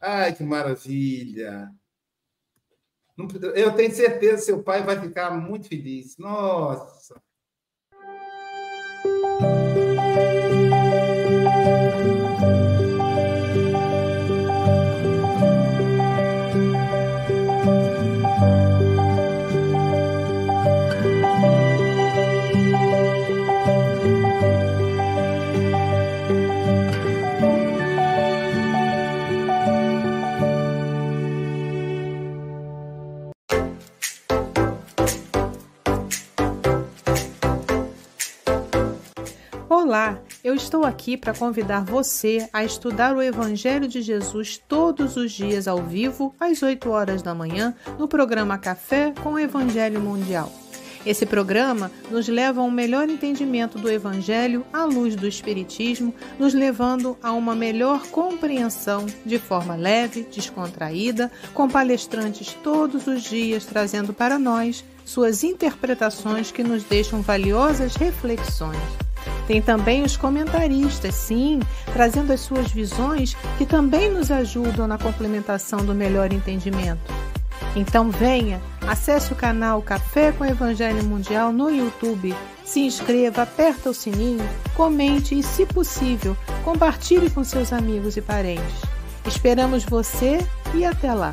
Ai, que maravilha! Eu tenho certeza que seu pai vai ficar muito feliz. Nossa! Olá, eu estou aqui para convidar você a estudar o Evangelho de Jesus todos os dias ao vivo, às 8 horas da manhã, no programa Café com o Evangelho Mundial. Esse programa nos leva a um melhor entendimento do Evangelho à luz do Espiritismo, nos levando a uma melhor compreensão de forma leve, descontraída, com palestrantes todos os dias trazendo para nós suas interpretações que nos deixam valiosas reflexões. Tem também os comentaristas, sim, trazendo as suas visões que também nos ajudam na complementação do melhor entendimento. Então venha, acesse o canal Café com Evangelho Mundial no YouTube, se inscreva, aperta o sininho, comente e, se possível, compartilhe com seus amigos e parentes. Esperamos você e até lá!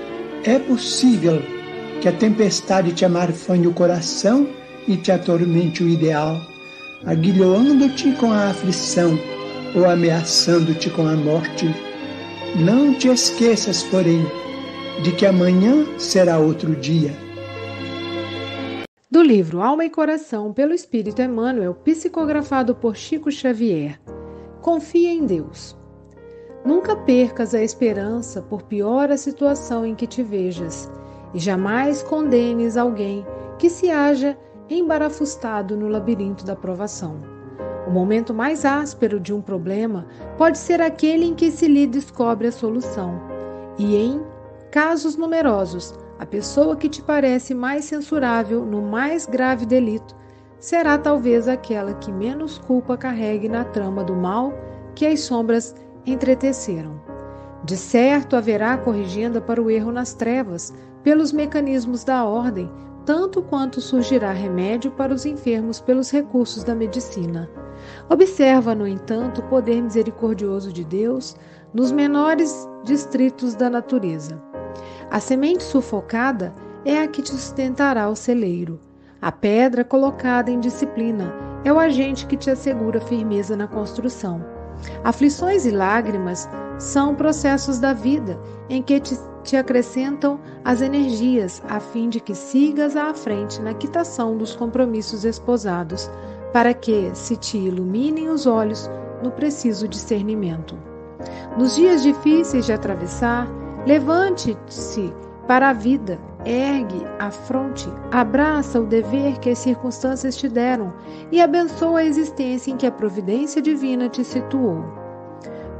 é possível que a tempestade te amarfanhe o coração e te atormente o ideal, aguilhoando-te com a aflição ou ameaçando-te com a morte. Não te esqueças, porém, de que amanhã será outro dia. Do livro Alma e Coração, pelo Espírito Emmanuel, psicografado por Chico Xavier. Confia em Deus. Nunca percas a esperança, por pior a situação em que te vejas, e jamais condenes alguém que se haja embarafustado no labirinto da provação. O momento mais áspero de um problema pode ser aquele em que se lhe descobre a solução. E em casos numerosos, a pessoa que te parece mais censurável no mais grave delito será talvez aquela que menos culpa carregue na trama do mal que as sombras entreteceram. De certo haverá corrigenda para o erro nas trevas, pelos mecanismos da ordem, tanto quanto surgirá remédio para os enfermos pelos recursos da medicina. Observa, no entanto, o poder misericordioso de Deus nos menores distritos da natureza. A semente sufocada é a que te sustentará o celeiro. A pedra colocada em disciplina é o agente que te assegura firmeza na construção. Aflições e lágrimas são processos da vida em que te, te acrescentam as energias a fim de que sigas à frente na quitação dos compromissos esposados, para que se te iluminem os olhos no preciso discernimento. Nos dias difíceis de atravessar, levante-se para a vida, ergue a fronte, abraça o dever que as circunstâncias te deram e abençoa a existência em que a providência divina te situou.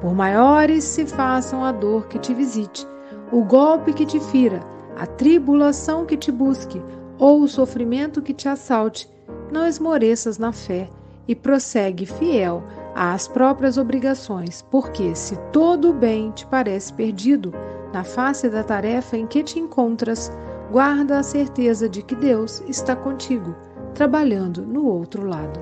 Por maiores se façam a dor que te visite, o golpe que te fira, a tribulação que te busque, ou o sofrimento que te assalte, não esmoreças na fé e prossegue fiel às próprias obrigações, porque se todo o bem te parece perdido, na face da tarefa em que te encontras, guarda a certeza de que Deus está contigo, trabalhando no outro lado.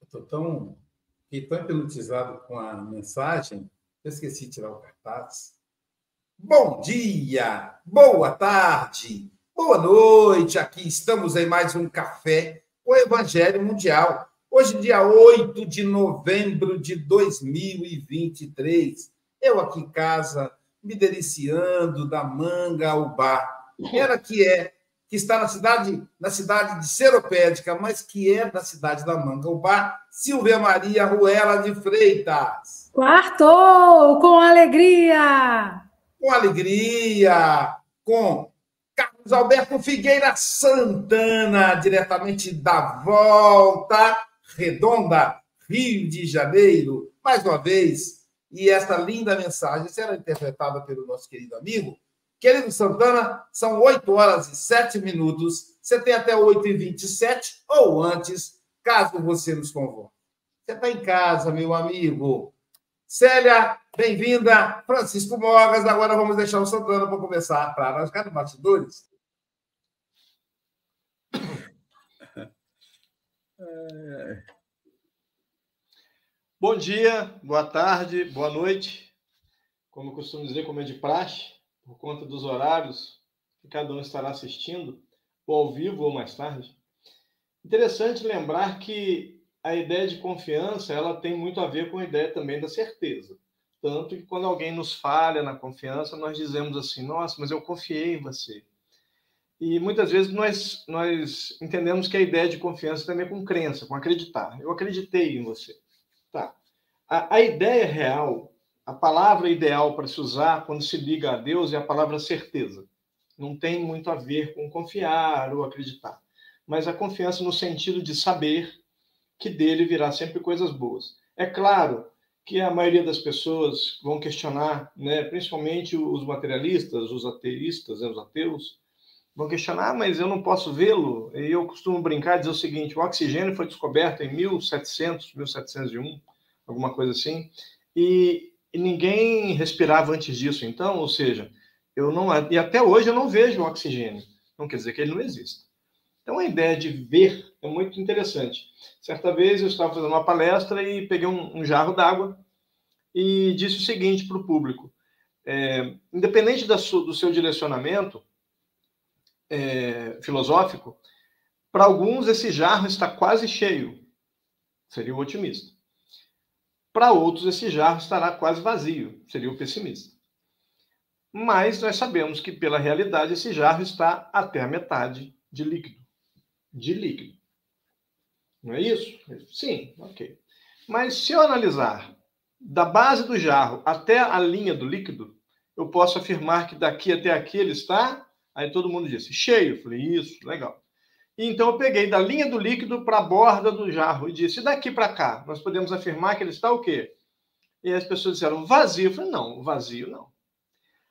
Estou tão, fiquei tão hipnotizado com a mensagem, eu esqueci de tirar o cartaz. Bom dia, boa tarde, boa noite. Aqui estamos em mais um café o Evangelho Mundial. Hoje, dia 8 de novembro de 2023. Eu aqui em casa, me deliciando da manga ao bar. Ela que é, que está na cidade, na cidade de Seropédica, mas que é da cidade da manga ao bar, Silvia Maria Ruela de Freitas. Quartou com alegria! Com alegria, com Carlos Alberto Figueira Santana, diretamente da Volta Redonda, Rio de Janeiro, mais uma vez. E esta linda mensagem será interpretada pelo nosso querido amigo. Querido Santana, são 8 horas e 7 minutos. Você tem até 8 e 27 ou antes, caso você nos convoque. Você está em casa, meu amigo. Célia, bem-vinda. Francisco Mogas, agora vamos deixar o Santana para começar para nós ficar bastidores. Bom dia, boa tarde, boa noite. Como eu costumo dizer, como é de praxe, por conta dos horários que cada um estará assistindo, ou ao vivo ou mais tarde. Interessante lembrar que a ideia de confiança ela tem muito a ver com a ideia também da certeza. Tanto que quando alguém nos falha na confiança, nós dizemos assim: nossa, mas eu confiei em você. E muitas vezes nós, nós entendemos que a ideia de confiança também é com crença, com acreditar. Eu acreditei em você. Tá. A, a ideia real, a palavra ideal para se usar quando se liga a Deus é a palavra certeza. Não tem muito a ver com confiar ou acreditar. Mas a confiança no sentido de saber que dele virá sempre coisas boas. É claro que a maioria das pessoas vão questionar, né, principalmente os materialistas, os ateístas, né, os ateus, vão questionar, ah, mas eu não posso vê-lo. E eu costumo brincar e dizer o seguinte: o oxigênio foi descoberto em 1700, 1701, alguma coisa assim, e, e ninguém respirava antes disso. Então, ou seja, eu não e até hoje eu não vejo o oxigênio. Não quer dizer que ele não exista. Então, a ideia de ver é muito interessante. Certa vez eu estava fazendo uma palestra e peguei um, um jarro d'água e disse o seguinte para o público: é, independente do seu direcionamento é, filosófico, para alguns esse jarro está quase cheio, seria o otimista. Para outros, esse jarro estará quase vazio, seria o pessimista. Mas nós sabemos que, pela realidade, esse jarro está até a metade de líquido de líquido. Não é isso? Sim, ok. Mas se eu analisar da base do jarro até a linha do líquido, eu posso afirmar que daqui até aqui ele está. Aí todo mundo disse cheio. Eu falei, isso, legal. Então eu peguei da linha do líquido para a borda do jarro e disse: e daqui para cá, nós podemos afirmar que ele está o quê? E as pessoas disseram vazio. Eu falei, não, vazio não.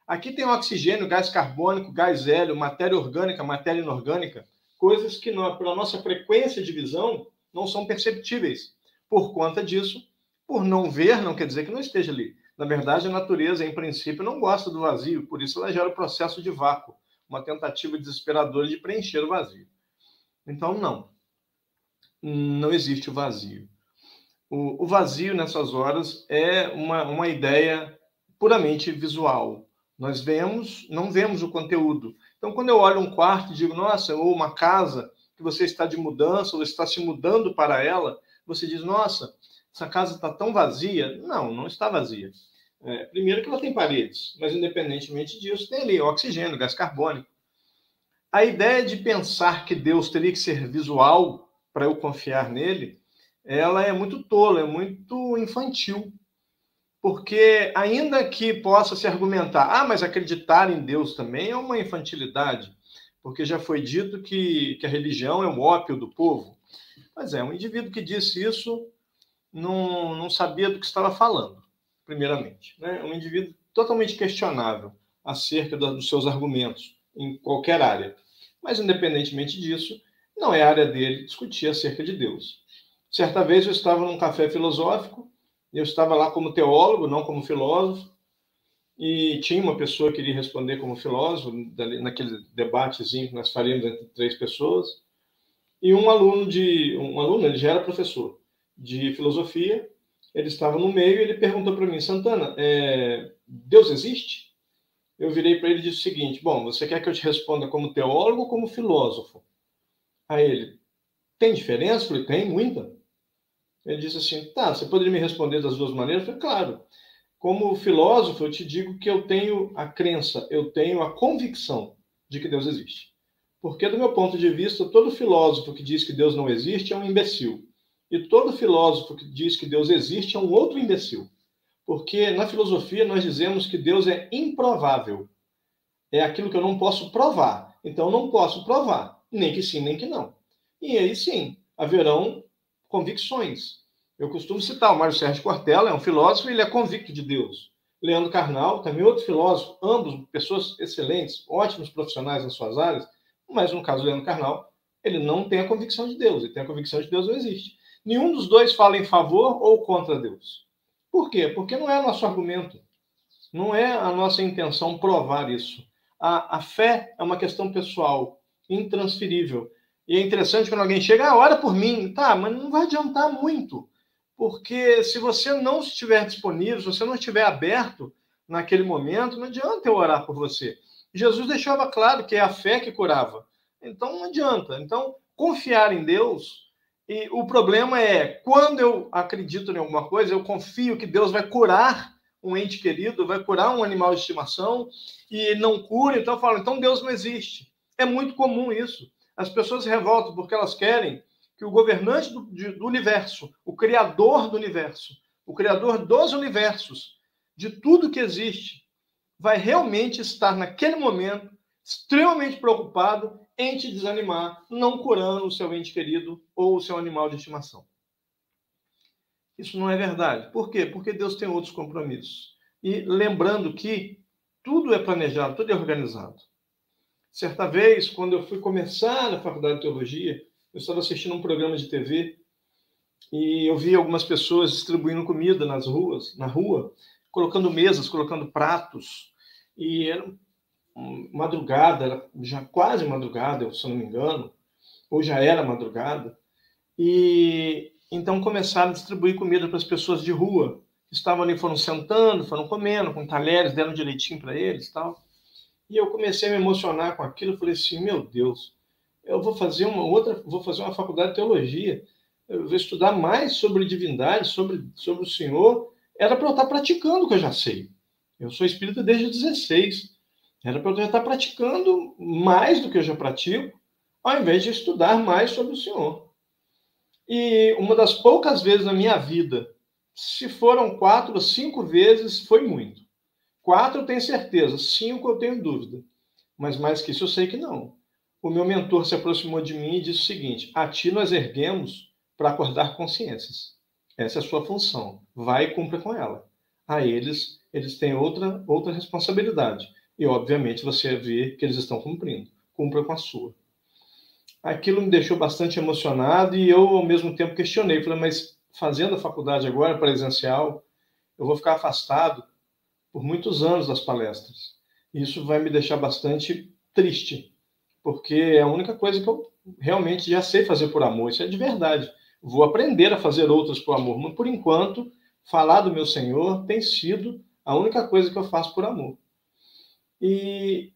Aqui tem oxigênio, gás carbônico, gás hélio, matéria orgânica, matéria inorgânica coisas que, não, pela nossa frequência de visão, não são perceptíveis. Por conta disso, por não ver, não quer dizer que não esteja ali. Na verdade, a natureza, em princípio, não gosta do vazio, por isso ela gera o processo de vácuo, uma tentativa desesperadora de preencher o vazio. Então, não. Não existe o vazio. O, o vazio, nessas horas, é uma, uma ideia puramente visual, Nós vemos, não vemos o conteúdo. Então, quando eu olho um quarto e digo, nossa, ou uma casa que você está de mudança, ou está se mudando para ela, você diz, nossa, essa casa está tão vazia. Não, não está vazia. É, primeiro que ela tem paredes, mas independentemente disso, tem ali oxigênio, gás carbônico. A ideia de pensar que Deus teria que ser visual para eu confiar nele, ela é muito tola, é muito infantil. Porque, ainda que possa se argumentar, ah, mas acreditar em Deus também é uma infantilidade, porque já foi dito que, que a religião é o ópio do povo. Mas é, um indivíduo que disse isso não, não sabia do que estava falando, primeiramente. Né? Um indivíduo totalmente questionável acerca dos seus argumentos, em qualquer área. Mas, independentemente disso, não é área dele discutir acerca de Deus. Certa vez eu estava num café filosófico eu estava lá como teólogo, não como filósofo, e tinha uma pessoa que queria responder como filósofo, naquele debatezinho que nós faríamos entre três pessoas, e um aluno de. Um aluno, ele já era professor de filosofia, ele estava no meio e ele perguntou para mim, Santana, é, Deus existe? Eu virei para ele e disse o seguinte: Bom, você quer que eu te responda como teólogo ou como filósofo? Aí ele, tem diferença? Eu falei, tem, muita. Ele disse assim: tá, você poderia me responder das duas maneiras? Eu falei, claro. Como filósofo, eu te digo que eu tenho a crença, eu tenho a convicção de que Deus existe. Porque, do meu ponto de vista, todo filósofo que diz que Deus não existe é um imbecil. E todo filósofo que diz que Deus existe é um outro imbecil. Porque na filosofia nós dizemos que Deus é improvável. É aquilo que eu não posso provar. Então, não posso provar, nem que sim, nem que não. E aí sim, haverão convicções. Eu costumo citar o Mário Sérgio Cortella, é um filósofo, ele é convicto de Deus. Leandro Carnal, também outro filósofo, ambos pessoas excelentes, ótimos profissionais nas suas áreas, mas no caso do Leandro Carnal, ele não tem a convicção de Deus, ele tem a convicção de Deus não existe. Nenhum dos dois fala em favor ou contra Deus. Por quê? Porque não é nosso argumento. Não é a nossa intenção provar isso. A, a fé é uma questão pessoal, intransferível. E é interessante quando alguém chega, ah, ora por mim. Tá, mas não vai adiantar muito. Porque se você não estiver disponível, se você não estiver aberto naquele momento, não adianta eu orar por você. Jesus deixava claro que é a fé que curava. Então não adianta. Então, confiar em Deus. E o problema é, quando eu acredito em alguma coisa, eu confio que Deus vai curar um ente querido, vai curar um animal de estimação, e não cura, então eu falo, então Deus não existe. É muito comum isso. As pessoas se revoltam porque elas querem que o governante do, de, do universo, o criador do universo, o criador dos universos, de tudo que existe, vai realmente estar naquele momento extremamente preocupado em te desanimar, não curando o seu ente querido ou o seu animal de estimação. Isso não é verdade. Por quê? Porque Deus tem outros compromissos. E lembrando que tudo é planejado, tudo é organizado. Certa vez, quando eu fui começar na faculdade de teologia, eu estava assistindo um programa de TV e eu vi algumas pessoas distribuindo comida nas ruas, na rua, colocando mesas, colocando pratos. E era madrugada, já quase madrugada, se eu não me engano, ou já era madrugada. E então começaram a distribuir comida para as pessoas de rua. Estavam ali, foram sentando, foram comendo, com talheres, deram direitinho para eles tal. E eu comecei a me emocionar com aquilo. Falei assim: meu Deus, eu vou fazer uma outra, vou fazer uma faculdade de teologia. Eu vou estudar mais sobre divindade, sobre, sobre o Senhor. Era para eu estar praticando o que eu já sei. Eu sou espírita desde 16. Era para eu estar praticando mais do que eu já pratico, ao invés de estudar mais sobre o Senhor. E uma das poucas vezes na minha vida, se foram quatro ou cinco vezes, foi muito. Quatro eu tenho certeza, cinco eu tenho dúvida. Mas mais que isso eu sei que não. O meu mentor se aproximou de mim e disse o seguinte: a ti nós erguemos para acordar consciências. Essa é a sua função. Vai e cumpra com ela. A eles, eles têm outra, outra responsabilidade. E, obviamente, você vê que eles estão cumprindo. Cumpra com a sua. Aquilo me deixou bastante emocionado e eu, ao mesmo tempo, questionei. Falei, mas fazendo a faculdade agora, presencial, eu vou ficar afastado por muitos anos das palestras. Isso vai me deixar bastante triste, porque é a única coisa que eu realmente já sei fazer por amor, isso é de verdade. Vou aprender a fazer outras por amor, mas por enquanto, falar do meu Senhor tem sido a única coisa que eu faço por amor. E,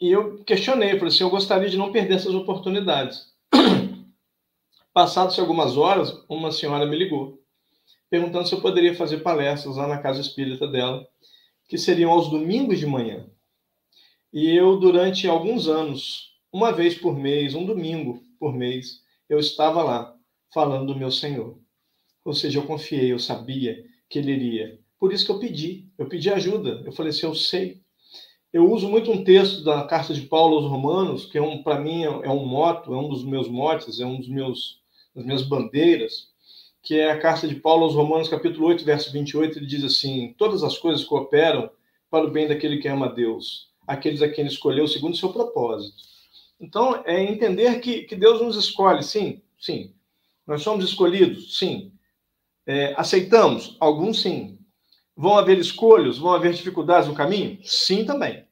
e eu questionei, falei assim, eu gostaria de não perder essas oportunidades. Passadas algumas horas, uma senhora me ligou, perguntando se eu poderia fazer palestras lá na casa espírita dela, que seriam aos domingos de manhã. E eu, durante alguns anos, uma vez por mês, um domingo por mês, eu estava lá falando do meu Senhor. Ou seja, eu confiei, eu sabia que ele iria. Por isso que eu pedi, eu pedi ajuda. Eu falei assim, eu sei. Eu uso muito um texto da carta de Paulo aos Romanos, que é um, para mim é um moto, é um dos meus motes, é um dos meus das minhas bandeiras, que é a carta de Paulo aos Romanos, capítulo 8, verso 28, ele diz assim: Todas as coisas cooperam para o bem daquele que ama a Deus, aqueles a quem ele escolheu segundo o seu propósito. Então, é entender que, que Deus nos escolhe, sim, sim. Nós somos escolhidos, sim. É, aceitamos? Alguns sim. Vão haver escolhas? Vão haver dificuldades no caminho? Sim, também.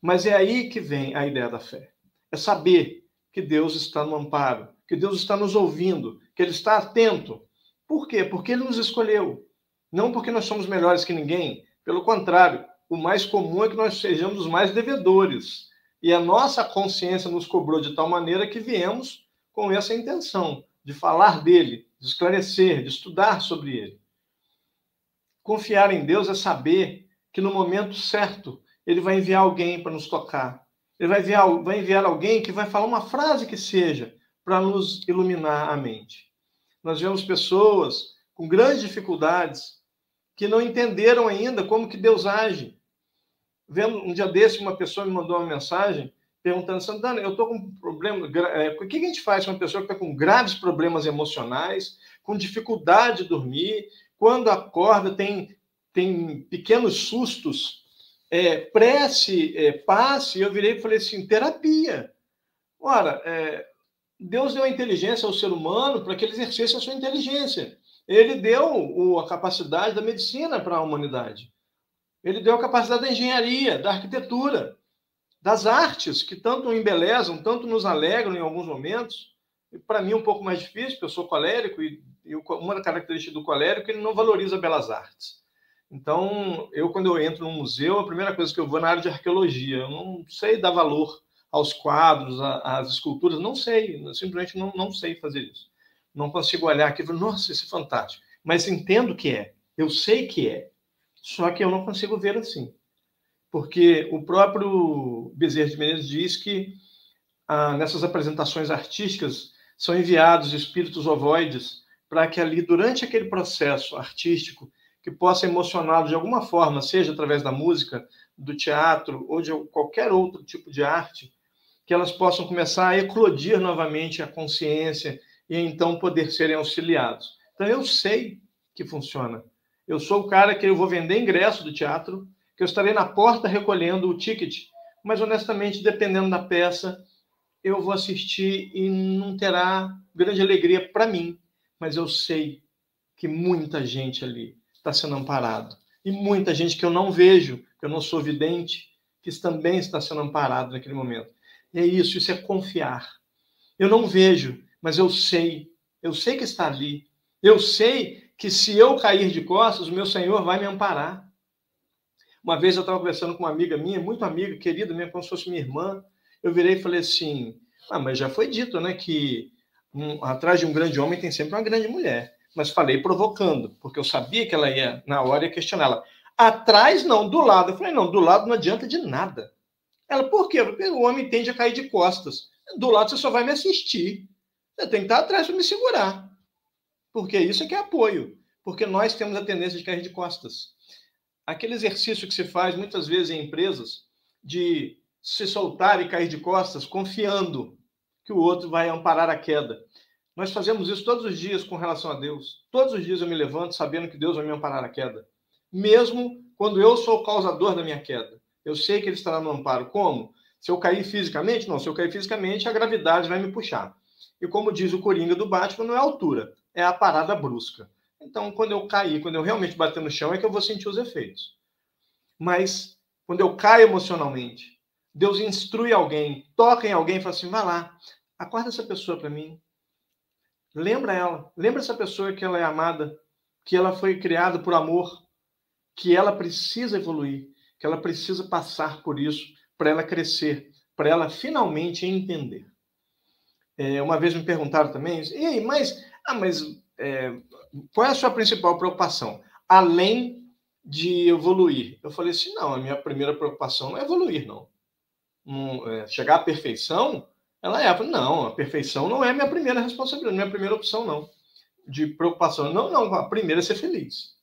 Mas é aí que vem a ideia da fé. É saber que Deus está no amparo, que Deus está nos ouvindo, que Ele está atento. Por quê? Porque Ele nos escolheu. Não porque nós somos melhores que ninguém. Pelo contrário, o mais comum é que nós sejamos os mais devedores. E a nossa consciência nos cobrou de tal maneira que viemos com essa intenção de falar dele, de esclarecer, de estudar sobre ele. Confiar em Deus é saber que no momento certo ele vai enviar alguém para nos tocar. Ele vai enviar, vai enviar alguém que vai falar uma frase que seja para nos iluminar a mente. Nós vemos pessoas com grandes dificuldades que não entenderam ainda como que Deus age. Vendo um dia desse, uma pessoa me mandou uma mensagem perguntando, Santana, eu estou com um problema. É, o que a gente faz com uma pessoa que está com graves problemas emocionais, com dificuldade de dormir, quando acorda tem, tem pequenos sustos, é, prece, é, passe. Eu virei e falei assim: terapia. Ora, é, Deus deu a inteligência ao ser humano para que ele exercesse a sua inteligência. Ele deu a capacidade da medicina para a humanidade. Ele deu a capacidade da engenharia, da arquitetura, das artes, que tanto embelezam, tanto nos alegram em alguns momentos. Para mim, um pouco mais difícil, porque eu sou colérico, e, e uma característica do colérico é que ele não valoriza belas artes. Então, eu, quando eu entro num museu, a primeira coisa que eu vou é na área de arqueologia. Eu não sei dar valor aos quadros, às esculturas, não sei, simplesmente não, não sei fazer isso. Não consigo olhar aqui e falar, nossa, isso é fantástico. Mas entendo que é, eu sei que é, só que eu não consigo ver assim. Porque o próprio Bezerra de Menezes diz que ah, nessas apresentações artísticas são enviados espíritos ovoides para que ali, durante aquele processo artístico, que possa emocioná-lo de alguma forma, seja através da música, do teatro ou de qualquer outro tipo de arte, que elas possam começar a eclodir novamente a consciência e então poder serem auxiliados. Então eu sei que funciona. Eu sou o cara que eu vou vender ingresso do teatro, que eu estarei na porta recolhendo o ticket, mas honestamente, dependendo da peça, eu vou assistir e não terá grande alegria para mim, mas eu sei que muita gente ali está sendo amparado e muita gente que eu não vejo, que eu não sou vidente, que também está sendo amparado naquele momento. É isso, isso é confiar. Eu não vejo, mas eu sei. Eu sei que está ali. Eu sei que se eu cair de costas, o meu Senhor vai me amparar. Uma vez eu estava conversando com uma amiga minha, muito amiga, querida minha, como se fosse minha irmã. Eu virei e falei assim: Ah, mas já foi dito, né, que um, atrás de um grande homem tem sempre uma grande mulher. Mas falei provocando, porque eu sabia que ela ia, na hora, ia questioná-la. Atrás, não, do lado. Eu falei: Não, do lado não adianta de nada. Ela, por quê? Porque o homem tende a cair de costas. Do lado você só vai me assistir. Você tem que estar atrás para me segurar. Porque isso é que é apoio. Porque nós temos a tendência de cair de costas. Aquele exercício que se faz muitas vezes em empresas de se soltar e cair de costas, confiando que o outro vai amparar a queda. Nós fazemos isso todos os dias com relação a Deus. Todos os dias eu me levanto sabendo que Deus vai me amparar a queda. Mesmo quando eu sou o causador da minha queda. Eu sei que ele estará no amparo. Como? Se eu cair fisicamente? Não, se eu cair fisicamente, a gravidade vai me puxar. E como diz o Coringa do Batman, não é a altura, é a parada brusca. Então, quando eu cair, quando eu realmente bater no chão, é que eu vou sentir os efeitos. Mas, quando eu caio emocionalmente, Deus instrui alguém, toca em alguém e fala assim: vai lá, acorda essa pessoa para mim. Lembra ela, lembra essa pessoa que ela é amada, que ela foi criada por amor, que ela precisa evoluir que ela precisa passar por isso para ela crescer, para ela finalmente entender. É, uma vez me perguntaram também, e aí, mas, ah, mas é, qual é a sua principal preocupação? Além de evoluir. Eu falei assim, não, a minha primeira preocupação não é evoluir, não. não é, chegar à perfeição, ela é. Não, a perfeição não é a minha primeira responsabilidade, não é a primeira opção, não. De preocupação. Não, não, a primeira é ser feliz.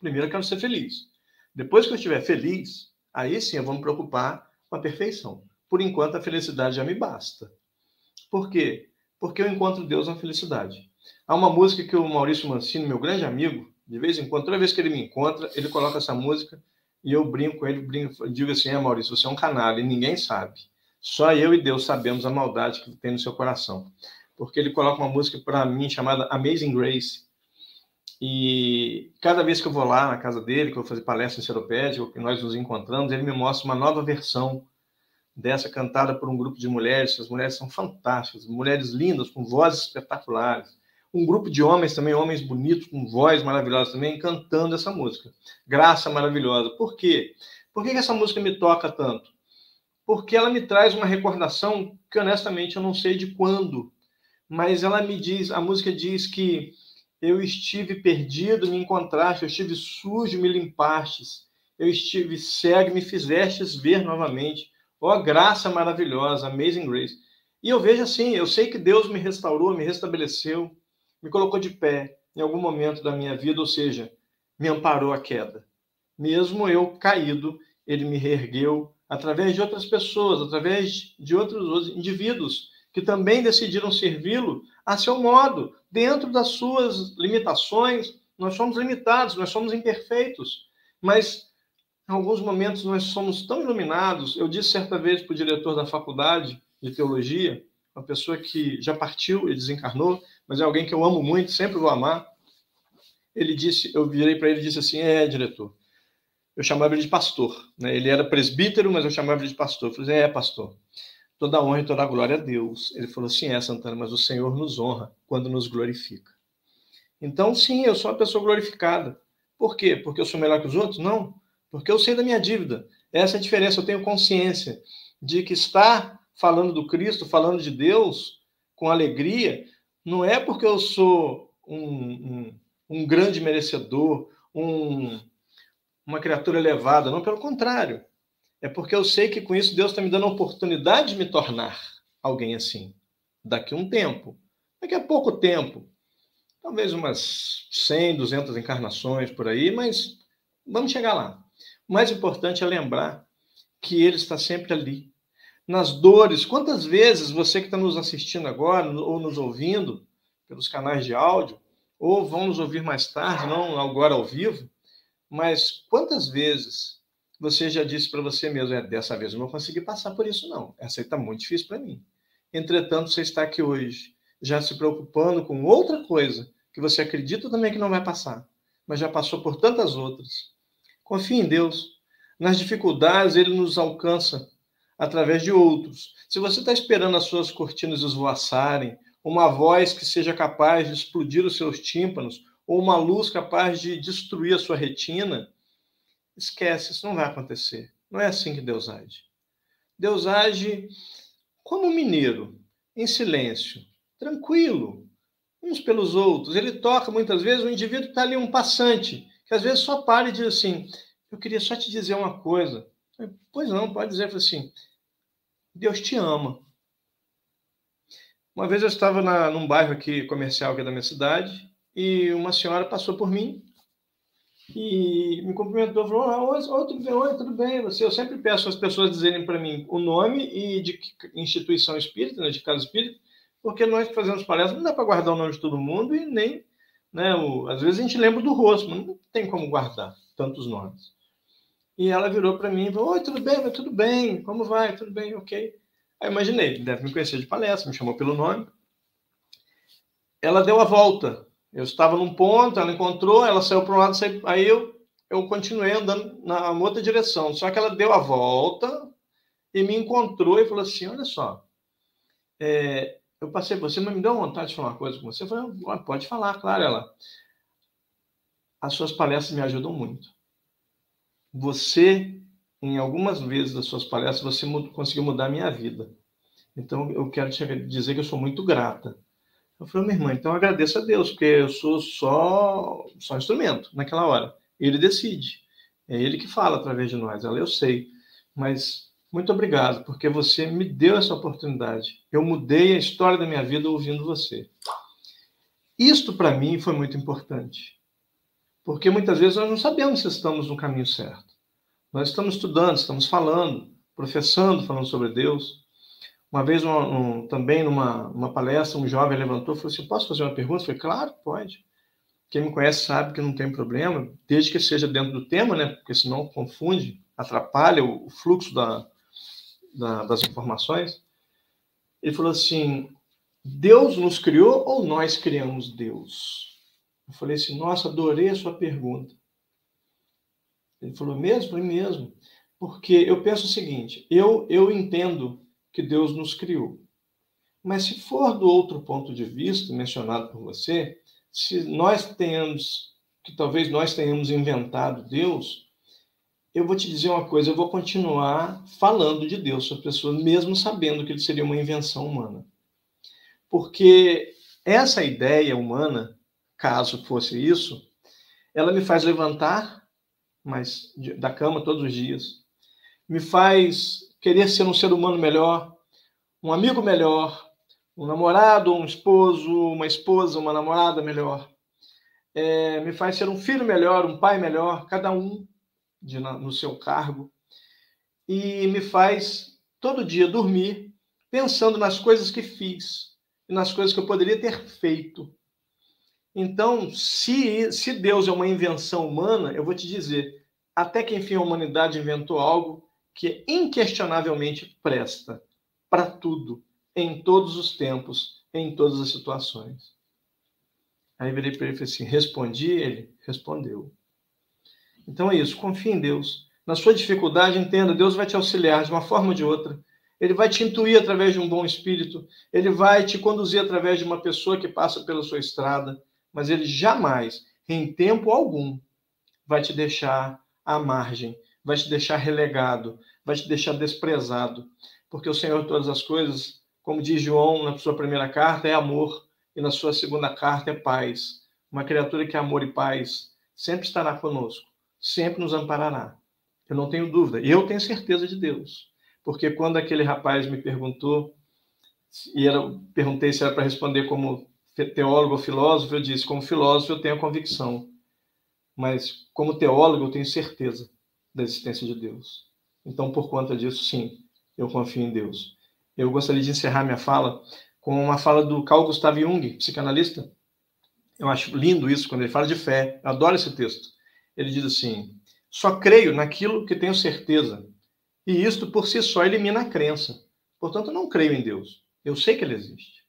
Primeiro eu quero ser feliz. Depois que eu estiver feliz, aí sim eu vou me preocupar com a perfeição. Por enquanto, a felicidade já me basta. Por quê? Porque eu encontro Deus na felicidade. Há uma música que o Maurício Mancini, meu grande amigo, de vez em quando, toda vez que ele me encontra, ele coloca essa música e eu brinco com ele, brinco, digo assim: é Maurício, você é um canalha e ninguém sabe. Só eu e Deus sabemos a maldade que tem no seu coração. Porque ele coloca uma música para mim chamada Amazing Grace. E cada vez que eu vou lá na casa dele, que eu vou fazer palestra em Seropédia, que nós nos encontramos, ele me mostra uma nova versão dessa cantada por um grupo de mulheres. As mulheres são fantásticas, mulheres lindas, com vozes espetaculares um grupo de homens também, homens bonitos, com voz maravilhosa também, cantando essa música. Graça maravilhosa. Por quê? Por que essa música me toca tanto? Porque ela me traz uma recordação que, honestamente, eu não sei de quando, mas ela me diz, a música diz que eu estive perdido, me encontraste, eu estive sujo, me limpastes, eu estive cego, me fizestes ver novamente. Ó oh, graça maravilhosa, amazing grace. E eu vejo assim, eu sei que Deus me restaurou, me restabeleceu, me colocou de pé em algum momento da minha vida, ou seja, me amparou a queda. Mesmo eu caído, ele me reergueu através de outras pessoas, através de outros indivíduos que também decidiram servi-lo a seu modo, dentro das suas limitações. Nós somos limitados, nós somos imperfeitos, mas em alguns momentos nós somos tão iluminados. Eu disse certa vez para o diretor da faculdade de teologia, uma pessoa que já partiu e desencarnou, mas é alguém que eu amo muito, sempre vou amar. Ele disse, eu virei para ele e disse assim: "É, diretor". Eu chamava ele de pastor, né? Ele era presbítero, mas eu chamava ele de pastor. Eu falei: "É, pastor. Toda honra e toda glória a Deus". Ele falou assim: "É, Santana, mas o Senhor nos honra quando nos glorifica". Então, sim, eu sou uma pessoa glorificada. Por quê? Porque eu sou melhor que os outros? Não. Porque eu sei da minha dívida. Essa é a diferença. Eu tenho consciência de que estar falando do Cristo, falando de Deus com alegria, não é porque eu sou um, um, um grande merecedor, um, uma criatura elevada, não, pelo contrário. É porque eu sei que com isso Deus está me dando a oportunidade de me tornar alguém assim. Daqui a um tempo, daqui a pouco tempo, talvez umas 100, 200 encarnações por aí, mas vamos chegar lá. O mais importante é lembrar que Ele está sempre ali, nas dores. Quantas vezes você que está nos assistindo agora ou nos ouvindo pelos canais de áudio, ou vão nos ouvir mais tarde, não agora ao vivo, mas quantas vezes você já disse para você mesmo, é, dessa vez eu não consegui passar por isso, não. Essa aí está muito difícil para mim. Entretanto, você está aqui hoje, já se preocupando com outra coisa que você acredita também que não vai passar, mas já passou por tantas outras. Confie em Deus. Nas dificuldades, Ele nos alcança através de outros. Se você está esperando as suas cortinas esvoaçarem, uma voz que seja capaz de explodir os seus tímpanos, ou uma luz capaz de destruir a sua retina, esquece, isso não vai acontecer. Não é assim que Deus age. Deus age como um mineiro, em silêncio, tranquilo, uns pelos outros. Ele toca muitas vezes, o indivíduo está ali, um passante, que às vezes só para e diz assim: Eu queria só te dizer uma coisa. Pois não, pode dizer assim: Deus te ama. Uma vez eu estava na, num bairro aqui comercial aqui da minha cidade e uma senhora passou por mim e me cumprimentou, falou: ah, oi, oi, tudo bem, oi, tudo bem. Você, eu sempre peço as pessoas dizerem para mim o nome e de instituição espírita, né, de casa espírita, porque nós que fazemos palestras não dá para guardar o nome de todo mundo e nem, né, o, às vezes a gente lembra do rosto, mas não tem como guardar tantos nomes. E ela virou para mim e falou: Oi, tudo bem? Tudo bem? Como vai? Tudo bem? Ok. Aí imaginei, deve me conhecer de palestra, me chamou pelo nome. Ela deu a volta. Eu estava num ponto, ela encontrou, ela saiu para um lado, aí eu, eu continuei andando na outra direção. Só que ela deu a volta e me encontrou e falou assim: Olha só, é, eu passei por você, mas me deu vontade de falar uma coisa com você. Eu falei: Pode falar, claro. Ela, as suas palestras me ajudam muito. Você em algumas vezes das suas palestras, você conseguiu mudar a minha vida. Então, eu quero te dizer que eu sou muito grata. Eu falei, minha irmã, então agradeço a Deus, porque eu sou só, só instrumento naquela hora. Ele decide. É ele que fala através de nós. Ela, eu sei. Mas muito obrigado, porque você me deu essa oportunidade. Eu mudei a história da minha vida ouvindo você. Isto, para mim, foi muito importante. Porque muitas vezes nós não sabemos se estamos no caminho certo. Nós estamos estudando, estamos falando, professando, falando sobre Deus. Uma vez, um, um, também numa uma palestra, um jovem levantou e falou assim: Posso fazer uma pergunta? Eu falei: Claro, pode. Quem me conhece sabe que não tem problema, desde que seja dentro do tema, né? Porque senão confunde, atrapalha o, o fluxo da, da, das informações. Ele falou assim: Deus nos criou ou nós criamos Deus? Eu falei assim: Nossa, adorei a sua pergunta. Ele falou: Mesmo? Falei: Mesmo. Porque eu penso o seguinte: eu, eu entendo que Deus nos criou. Mas se for do outro ponto de vista mencionado por você, se nós tenhamos, que talvez nós tenhamos inventado Deus, eu vou te dizer uma coisa, eu vou continuar falando de Deus para as pessoas, mesmo sabendo que ele seria uma invenção humana. Porque essa ideia humana, caso fosse isso, ela me faz levantar mas da cama todos os dias, me faz querer ser um ser humano melhor, um amigo melhor, um namorado, um esposo, uma esposa, uma namorada melhor. É, me faz ser um filho melhor, um pai melhor, cada um de, no seu cargo. E me faz todo dia dormir pensando nas coisas que fiz e nas coisas que eu poderia ter feito. Então, se, se Deus é uma invenção humana, eu vou te dizer, até que enfim a humanidade inventou algo que inquestionavelmente presta para tudo, em todos os tempos, em todas as situações. Aí virei para ele e falei assim: respondi ele? Respondeu. Então é isso, confie em Deus. Na sua dificuldade, entenda, Deus vai te auxiliar de uma forma ou de outra. Ele vai te intuir através de um bom espírito, ele vai te conduzir através de uma pessoa que passa pela sua estrada, mas ele jamais, em tempo algum, vai te deixar à margem, vai te deixar relegado, vai te deixar desprezado, porque o Senhor todas as coisas, como diz João na sua primeira carta, é amor e na sua segunda carta é paz. Uma criatura que é amor e paz sempre estará conosco, sempre nos amparará. Eu não tenho dúvida, e eu tenho certeza de Deus, porque quando aquele rapaz me perguntou e era, perguntei se era para responder como teólogo ou filósofo, eu disse: como filósofo, eu tenho convicção mas como teólogo eu tenho certeza da existência de Deus. Então, por conta disso, sim, eu confio em Deus. Eu gostaria de encerrar minha fala com uma fala do Carl Gustav Jung, psicanalista. Eu acho lindo isso quando ele fala de fé. Eu adoro esse texto. Ele diz assim: só creio naquilo que tenho certeza, e isto por si só elimina a crença. Portanto, eu não creio em Deus. Eu sei que ele existe.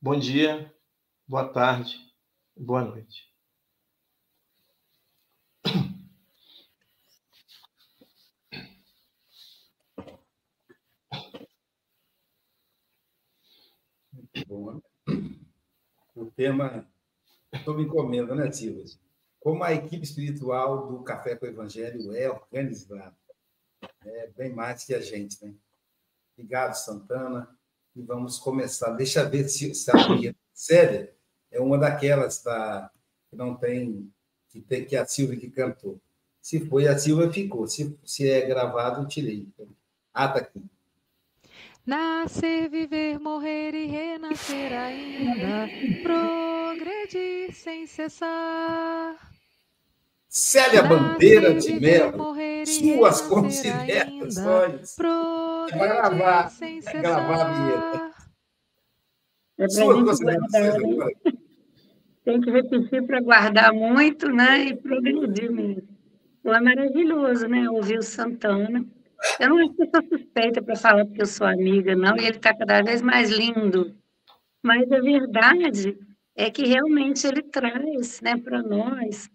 Bom dia, boa tarde, boa noite. Bom, o tema, estou me encomenda, né, Silas? Como a equipe espiritual do Café com o Evangelho é organizada. É bem mais que a gente, né? Obrigado, Santana. E vamos começar. Deixa eu ver se, se a minha série é uma daquelas da, que não tem que, tem, que é a Silvia que cantou. Se foi a Silvia, ficou. Se, se é gravado, eu tirei. Ah, tá aqui. Nascer, viver, morrer e renascer ainda, progredir sem cessar. Célia Bandeira de Mello, suas considerações. Vai gravar, vai gravar a vinheta. É suas considerações Tem que repetir para guardar muito, né? E progredir mesmo. É maravilhoso, né? Ouvir o Santana eu não sou suspeita para falar porque eu sou amiga, não, e ele está cada vez mais lindo. Mas a verdade é que realmente ele traz né, para nós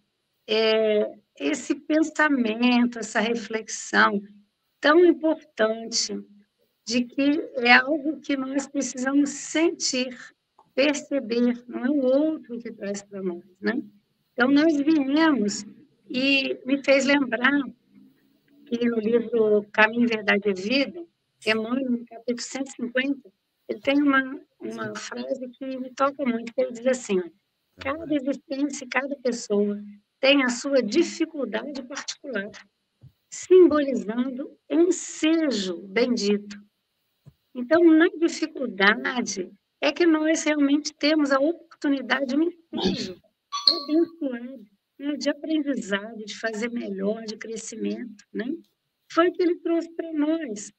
é, esse pensamento, essa reflexão tão importante de que é algo que nós precisamos sentir, perceber, não é o outro que traz para nós, né? Então, nós viemos e me fez lembrar que no livro Caminho, Verdade e Vida, Emmanuel, no capítulo 150, ele tem uma, uma frase que me toca muito, que ele diz assim, cada existência, cada pessoa tem a sua dificuldade particular, simbolizando ensejo bendito. Então, na dificuldade é que nós realmente temos a oportunidade, um ensejo abençoado, de aprendizado, de fazer melhor, de crescimento. Né? Foi o que ele trouxe para nós.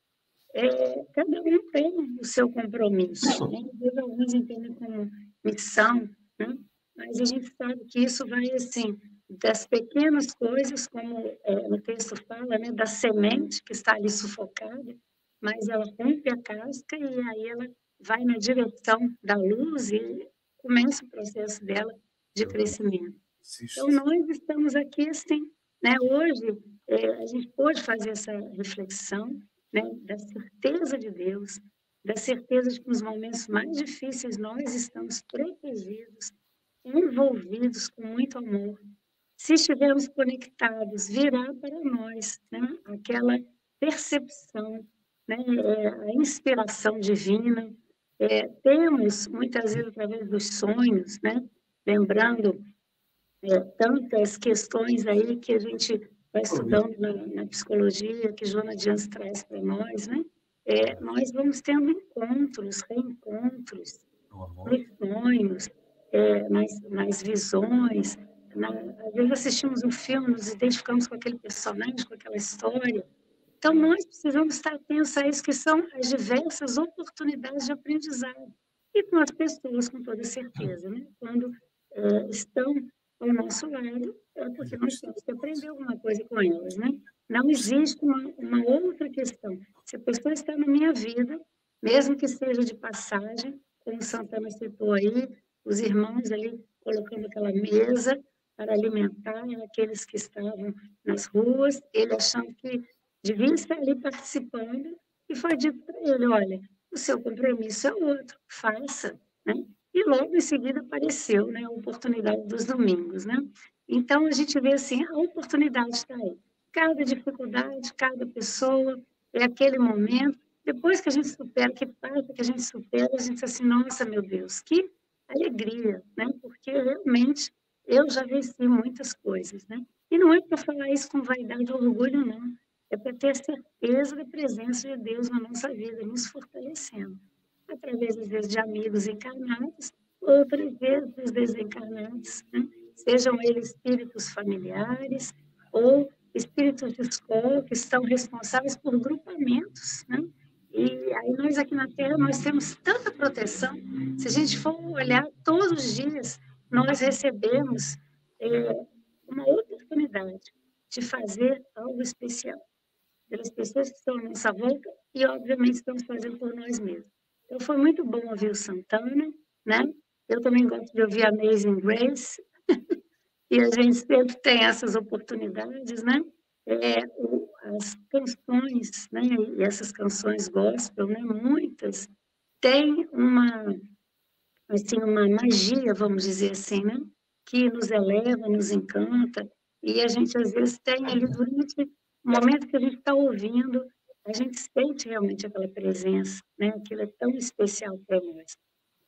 É, cada um tem o seu compromisso. Né? alguns entendem como missão, né? mas a gente sabe que isso vai assim das pequenas coisas, como é, no texto fala, né, da semente que está ali sufocada, mas ela rompe a casca e aí ela vai na direção da luz e começa o processo dela de crescimento. Então, nós estamos aqui, assim, né? hoje é, a gente pode fazer essa reflexão né? da certeza de Deus, da certeza de que nos momentos mais difíceis nós estamos protegidos, envolvidos com muito amor. Se estivermos conectados, virá para nós né? aquela percepção, né? É, a inspiração divina. É, temos, muitas vezes, através dos sonhos, né? lembrando é, tantas questões aí que a gente vai estudando na, na psicologia, que Joana Dias traz para nós, né? É, nós vamos tendo encontros, reencontros, sonhos, é, nas, nas visões. Na, às vezes assistimos um filme, nos identificamos com aquele personagem, com aquela história. Então, nós precisamos estar atentos a isso, que são as diversas oportunidades de aprendizado. E com as pessoas, com toda certeza, né? quando é, estão ao nosso lado, é porque nós temos que aprender alguma coisa com elas, né? Não existe uma, uma outra questão. Se a pessoa está na minha vida, mesmo que seja de passagem, como Santana citou aí, os irmãos ali colocando aquela mesa para alimentar aqueles que estavam nas ruas, ele achando que devia estar ali participando, e foi dito para ele, olha, o seu compromisso é outro, faça, né? E logo em seguida apareceu né, a oportunidade dos domingos. Né? Então, a gente vê assim, a oportunidade está aí. Cada dificuldade, cada pessoa, é aquele momento. Depois que a gente supera, que parte que a gente supera, a gente assim, nossa, meu Deus, que alegria, né? Porque realmente eu já venci muitas coisas, né? E não é para falar isso com vaidade ou orgulho, não. É para ter certeza da presença de Deus na nossa vida, nos fortalecendo através, às vezes, de amigos encarnados, outras vezes dos desencarnados, né? sejam eles espíritos familiares ou espíritos de escola que estão responsáveis por grupamentos, né? E aí nós aqui na Terra nós temos tanta proteção. Se a gente for olhar todos os dias, nós recebemos é, uma oportunidade de fazer algo especial pelas pessoas que estão à nossa volta e obviamente estamos fazendo por nós mesmos. Então, foi muito bom ouvir o Santana, né? Eu também gosto de ouvir Amazing Grace, e a gente sempre tem essas oportunidades, né? É, as canções, né? E essas canções gospel, né? Muitas têm uma, assim, uma magia, vamos dizer assim, né? Que nos eleva, nos encanta, e a gente às vezes tem ali durante o momento que a gente está ouvindo a gente sente realmente aquela presença, né? Aquilo é tão especial para nós.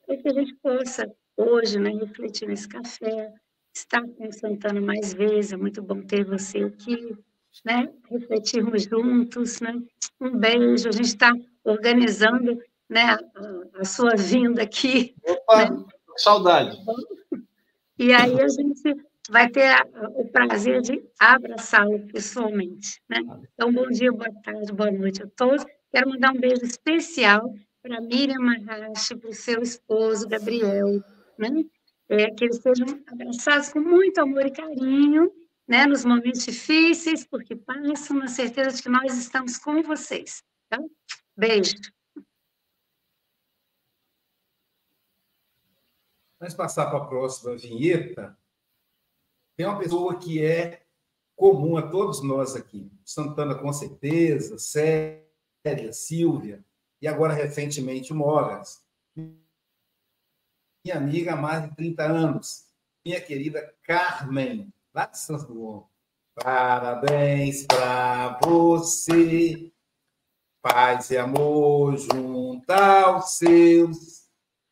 Para que a gente possa hoje, né, refletir nesse café, estar com o Santana mais vezes, é muito bom ter você aqui, né? Refletirmos juntos, né? Um beijo, a gente está organizando, né, a, a, sua vinda aqui. Opa, né? saudade. E aí a gente vai ter o prazer de abraçá-lo pessoalmente. Né? Então, bom dia, boa tarde, boa noite a todos. Quero mandar um beijo especial para Miriam Marrache, para o seu esposo, Gabriel, né? É, que eles sejam abraçados com muito amor e carinho, né? nos momentos difíceis, porque passam na certeza de que nós estamos com vocês. Tá? Beijo. Vamos passar para a próxima vinheta. Tem uma pessoa que é comum a todos nós aqui. Santana, com certeza, Célia, Silvia, e agora, recentemente, Moras. Minha amiga há mais de 30 anos, minha querida Carmen, lá de Santo João. Parabéns para você. Paz e amor junto aos seus.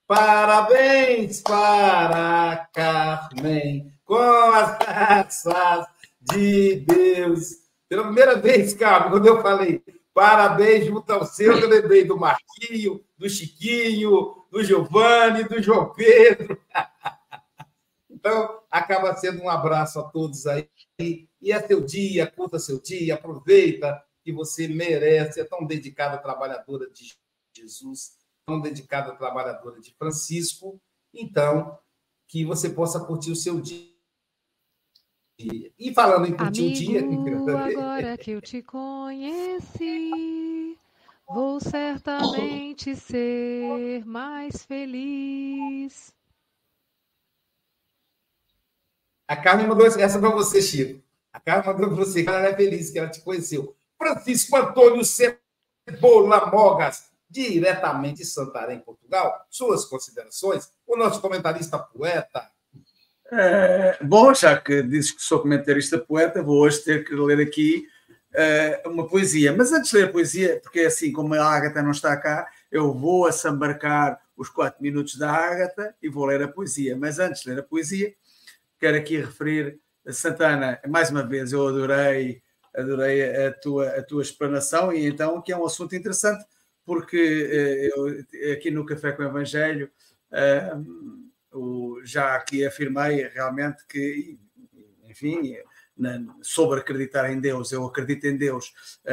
Parabéns para Carmen com as graças de Deus. Pela primeira vez, Carmen, quando eu falei parabéns junto ao seu, eu lembrei do Marquinho, do Chiquinho, do Giovanni, do João Pedro. Então, acaba sendo um abraço a todos aí. E é seu dia, curta seu dia, aproveita que você merece. É tão dedicada trabalhadora de Jesus, tão dedicada trabalhadora de Francisco. Então, que você possa curtir o seu dia. E falando em curtir Amigo, o dia. Agora que eu te conheci, vou certamente ser mais feliz. A Carmen mandou essa para você, Chico. A Carmen mandou para você, que ela é feliz que ela te conheceu. Francisco Antônio Cebola Mogas, diretamente de Santarém, Portugal. Suas considerações? O nosso comentarista poeta. É, bom, já que dizes que sou comentarista poeta, vou hoje ter que ler aqui uh, uma poesia. Mas antes de ler a poesia, porque assim, como a Ágata não está cá, eu vou assambarcar os quatro minutos da Ágata e vou ler a poesia. Mas antes de ler a poesia, quero aqui referir Santana, mais uma vez, eu adorei, adorei a tua, a tua explanação e então que é um assunto interessante, porque eu, aqui no Café com o Evangelho já aqui afirmei realmente que, enfim, sobre acreditar em Deus, eu acredito em Deus.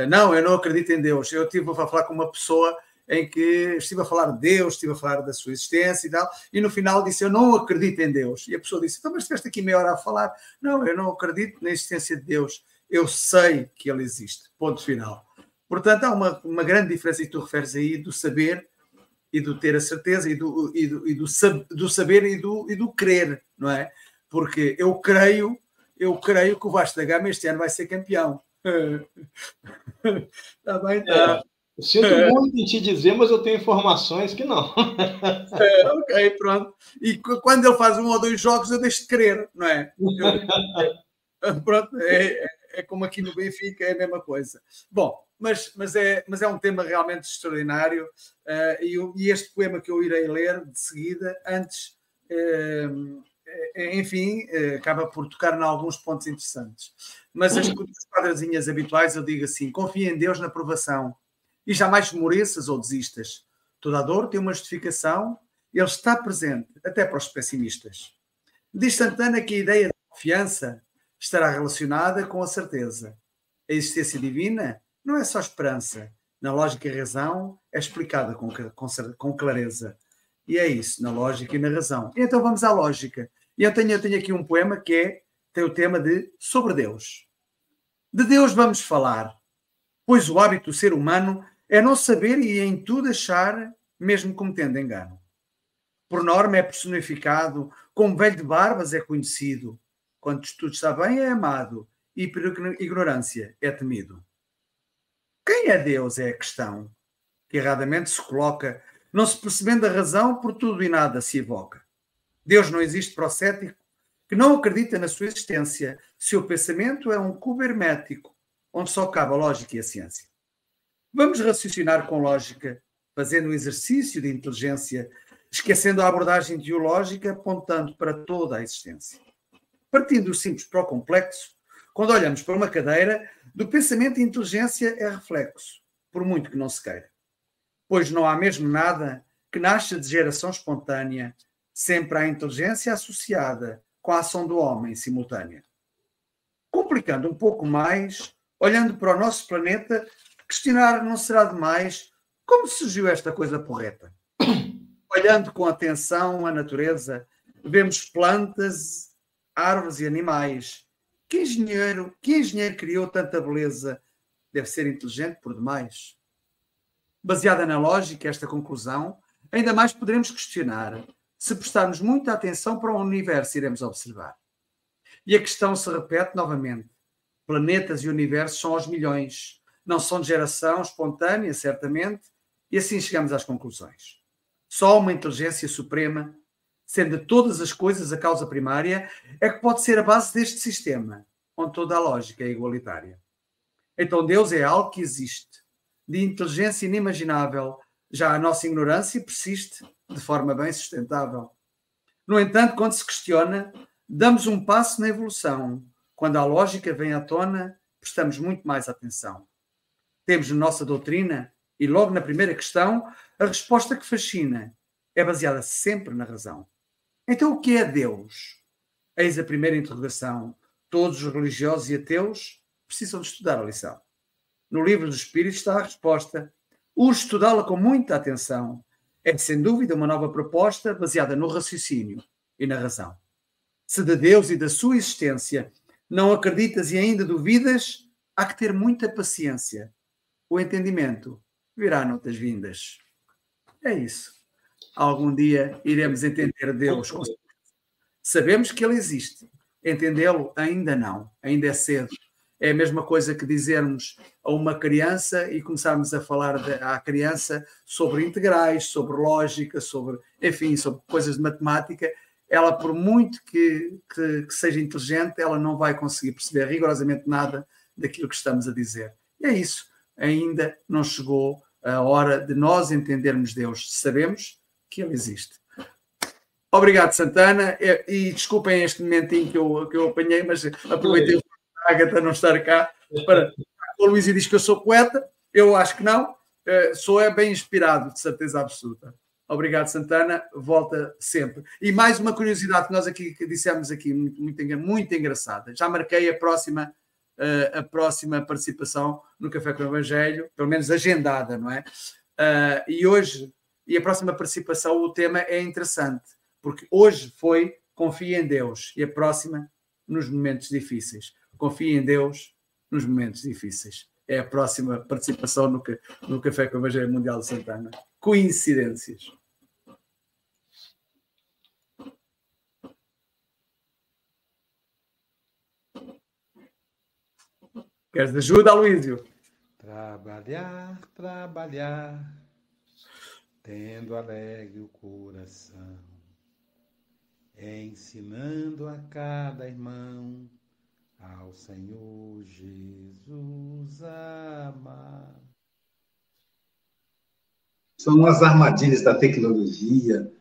Não, eu não acredito em Deus. Eu estive a falar com uma pessoa em que estive a falar de Deus, estive a falar da sua existência e tal, e no final disse: Eu não acredito em Deus. E a pessoa disse: Então, mas estiveste aqui meia hora a falar. Não, eu não acredito na existência de Deus. Eu sei que ele existe. Ponto final. Portanto, há uma, uma grande diferença, e tu referes aí, do saber e do ter a certeza, e do, e do, e do, do saber e do, e do crer, não é? Porque eu creio, eu creio que o Vasco da Gama este ano vai ser campeão. Está bem? Então. É. Sinto muito em te dizer, mas eu tenho informações que não. É, ok, pronto. E quando ele faz um ou dois jogos, eu deixo de crer, não é? Eu, pronto, é, é, é, como aqui no Benfica, é a mesma coisa. Bom, mas, mas, é, mas é um tema realmente extraordinário uh, e, e, este poema que eu irei ler de seguida, antes, uh, enfim, uh, acaba por tocar em alguns pontos interessantes. Mas as, as quadrazinhas habituais eu digo assim: confia em Deus na provação e jamais mereças ou desistas. Toda a dor tem uma justificação, ele está presente, até para os pessimistas. Diz Santana que a ideia de confiança estará relacionada com a certeza. A existência divina não é só esperança. Na lógica e razão é explicada com, com, com clareza. E é isso, na lógica e na razão. E então vamos à lógica. E eu tenho, eu tenho aqui um poema que é, tem o tema de sobre Deus. De Deus vamos falar, pois o hábito do ser humano é não saber e em tudo achar, mesmo cometendo engano. Por norma é personificado, como velho de barbas é conhecido. Quando tudo está bem é amado e por ignorância é temido. Quem é Deus é a questão que erradamente se coloca, não se percebendo a razão, por tudo e nada se evoca. Deus não existe para o cético que não acredita na sua existência. Seu pensamento é um cubo hermético, onde só cabe a lógica e a ciência. Vamos raciocinar com lógica, fazendo um exercício de inteligência, esquecendo a abordagem teológica, apontando para toda a existência. Partindo do simples para o complexo, quando olhamos para uma cadeira, do pensamento e inteligência é reflexo, por muito que não se queira. Pois não há mesmo nada que nasça de geração espontânea, sempre há inteligência associada com a ação do homem simultânea. Complicando um pouco mais, olhando para o nosso planeta, questionar não será demais como surgiu esta coisa porreta. Olhando com atenção a natureza, vemos plantas, árvores e animais. Que engenheiro, que engenheiro criou tanta beleza? Deve ser inteligente por demais. Baseada na lógica, esta conclusão, ainda mais poderemos questionar. Se prestarmos muita atenção para o universo, iremos observar. E a questão se repete novamente. Planetas e universos são aos milhões não são de geração espontânea, certamente, e assim chegamos às conclusões. Só uma inteligência suprema, sendo todas as coisas a causa primária, é que pode ser a base deste sistema. onde toda a lógica é igualitária. Então Deus é algo que existe, de inteligência inimaginável, já a nossa ignorância persiste de forma bem sustentável. No entanto, quando se questiona, damos um passo na evolução. Quando a lógica vem à tona, prestamos muito mais atenção. Temos na nossa doutrina, e logo na primeira questão, a resposta que fascina é baseada sempre na razão. Então, o que é Deus? Eis a primeira interrogação. Todos os religiosos e ateus precisam de estudar a lição. No livro dos Espíritos está a resposta. Urge estudá-la com muita atenção. É, sem dúvida, uma nova proposta baseada no raciocínio e na razão. Se de Deus e da sua existência não acreditas e ainda duvidas, há que ter muita paciência. O entendimento virá noutras vindas. É isso. Algum dia iremos entender Deus. Sabemos que Ele existe. Entendê-lo ainda não. Ainda é cedo. É a mesma coisa que dizermos a uma criança e começarmos a falar de, à criança sobre integrais, sobre lógica, sobre, enfim, sobre coisas de matemática. Ela, por muito que, que, que seja inteligente, ela não vai conseguir perceber rigorosamente nada daquilo que estamos a dizer. E é isso. Ainda não chegou a hora de nós entendermos Deus. Sabemos que Ele existe. Obrigado, Santana. E, e desculpem este momentinho que eu, que eu apanhei, mas aproveitei a Agatha não estar cá para. O Luís diz que eu sou poeta, eu acho que não. Uh, sou é bem inspirado, de certeza absoluta. Obrigado, Santana. Volta sempre. E mais uma curiosidade que nós aqui que dissemos aqui, muito, muito, muito engraçada. Já marquei a próxima, uh, a próxima participação no Café com o Evangelho, pelo menos agendada, não é? Uh, e hoje, e a próxima participação, o tema é interessante, porque hoje foi Confia em Deus e a próxima nos momentos difíceis. Confia em Deus nos momentos difíceis. É a próxima participação no, no Café com o Evangelho Mundial de Santana. Coincidências. Queres ajuda, Luísio? Trabalhar, trabalhar, tendo alegre o coração, ensinando a cada irmão ao Senhor Jesus amar. São as armadilhas da tecnologia.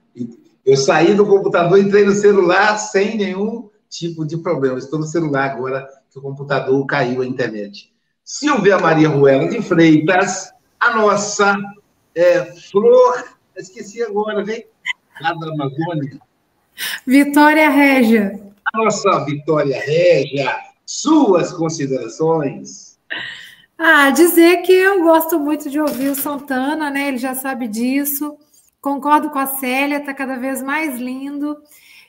Eu saí do computador, entrei no celular sem nenhum tipo de problema. Estou no celular agora que o computador caiu a internet. Silvia Maria Ruela de Freitas, a nossa é, Flor, esqueci agora, vem, lá da Amazônia. Vitória Régia. Nossa Vitória Régia, suas considerações? Ah, dizer que eu gosto muito de ouvir o Santana, né? Ele já sabe disso. Concordo com a Célia, está cada vez mais lindo.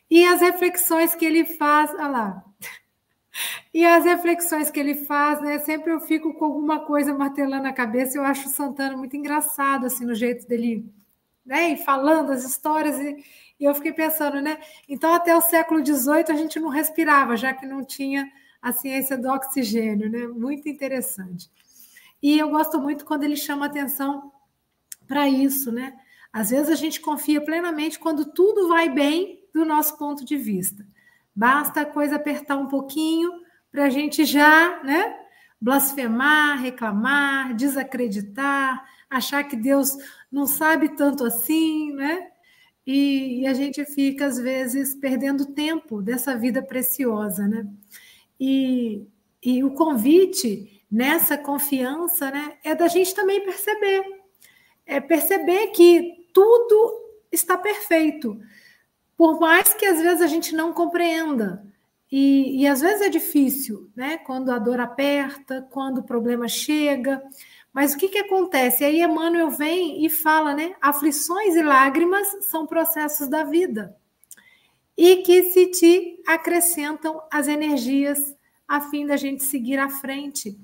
E as reflexões que ele faz, olha lá. E as reflexões que ele faz, né? Sempre eu fico com alguma coisa martelando a cabeça. Eu acho o Santana muito engraçado, assim, no jeito dele, né? E falando as histórias. E, e eu fiquei pensando, né? Então, até o século XVIII, a gente não respirava, já que não tinha a ciência do oxigênio, né? Muito interessante. E eu gosto muito quando ele chama atenção para isso, né? Às vezes a gente confia plenamente quando tudo vai bem do nosso ponto de vista. Basta a coisa apertar um pouquinho para a gente já, né? Blasfemar, reclamar, desacreditar, achar que Deus não sabe tanto assim, né? E, e a gente fica, às vezes, perdendo tempo dessa vida preciosa, né? E, e o convite nessa confiança né, é da gente também perceber. É perceber que tudo está perfeito. Por mais que às vezes a gente não compreenda. E, e às vezes é difícil, né? Quando a dor aperta, quando o problema chega. Mas o que, que acontece? Aí Emmanuel vem e fala, né? Aflições e lágrimas são processos da vida e que se te acrescentam as energias a fim da gente seguir à frente.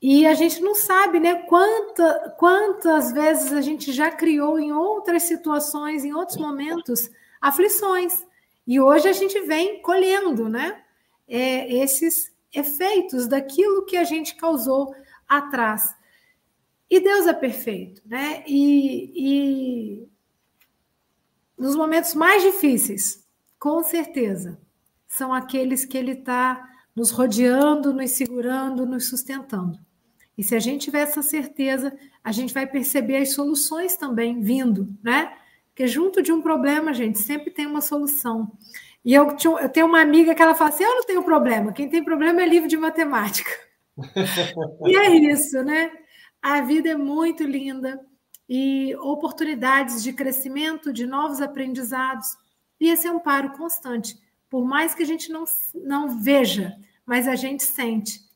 E a gente não sabe, né, quanta, quantas vezes a gente já criou em outras situações, em outros momentos, aflições. E hoje a gente vem colhendo, né, é, esses efeitos daquilo que a gente causou atrás. E Deus é perfeito, né? E, e nos momentos mais difíceis, com certeza, são aqueles que ele está nos rodeando, nos segurando, nos sustentando. E se a gente tiver essa certeza, a gente vai perceber as soluções também vindo, né? Porque junto de um problema, gente, sempre tem uma solução. E eu, eu tenho uma amiga que ela fala assim: eu não tenho problema, quem tem problema é livro de matemática. e é isso, né? A vida é muito linda e oportunidades de crescimento, de novos aprendizados. E esse é um paro constante. Por mais que a gente não, não veja, mas a gente sente.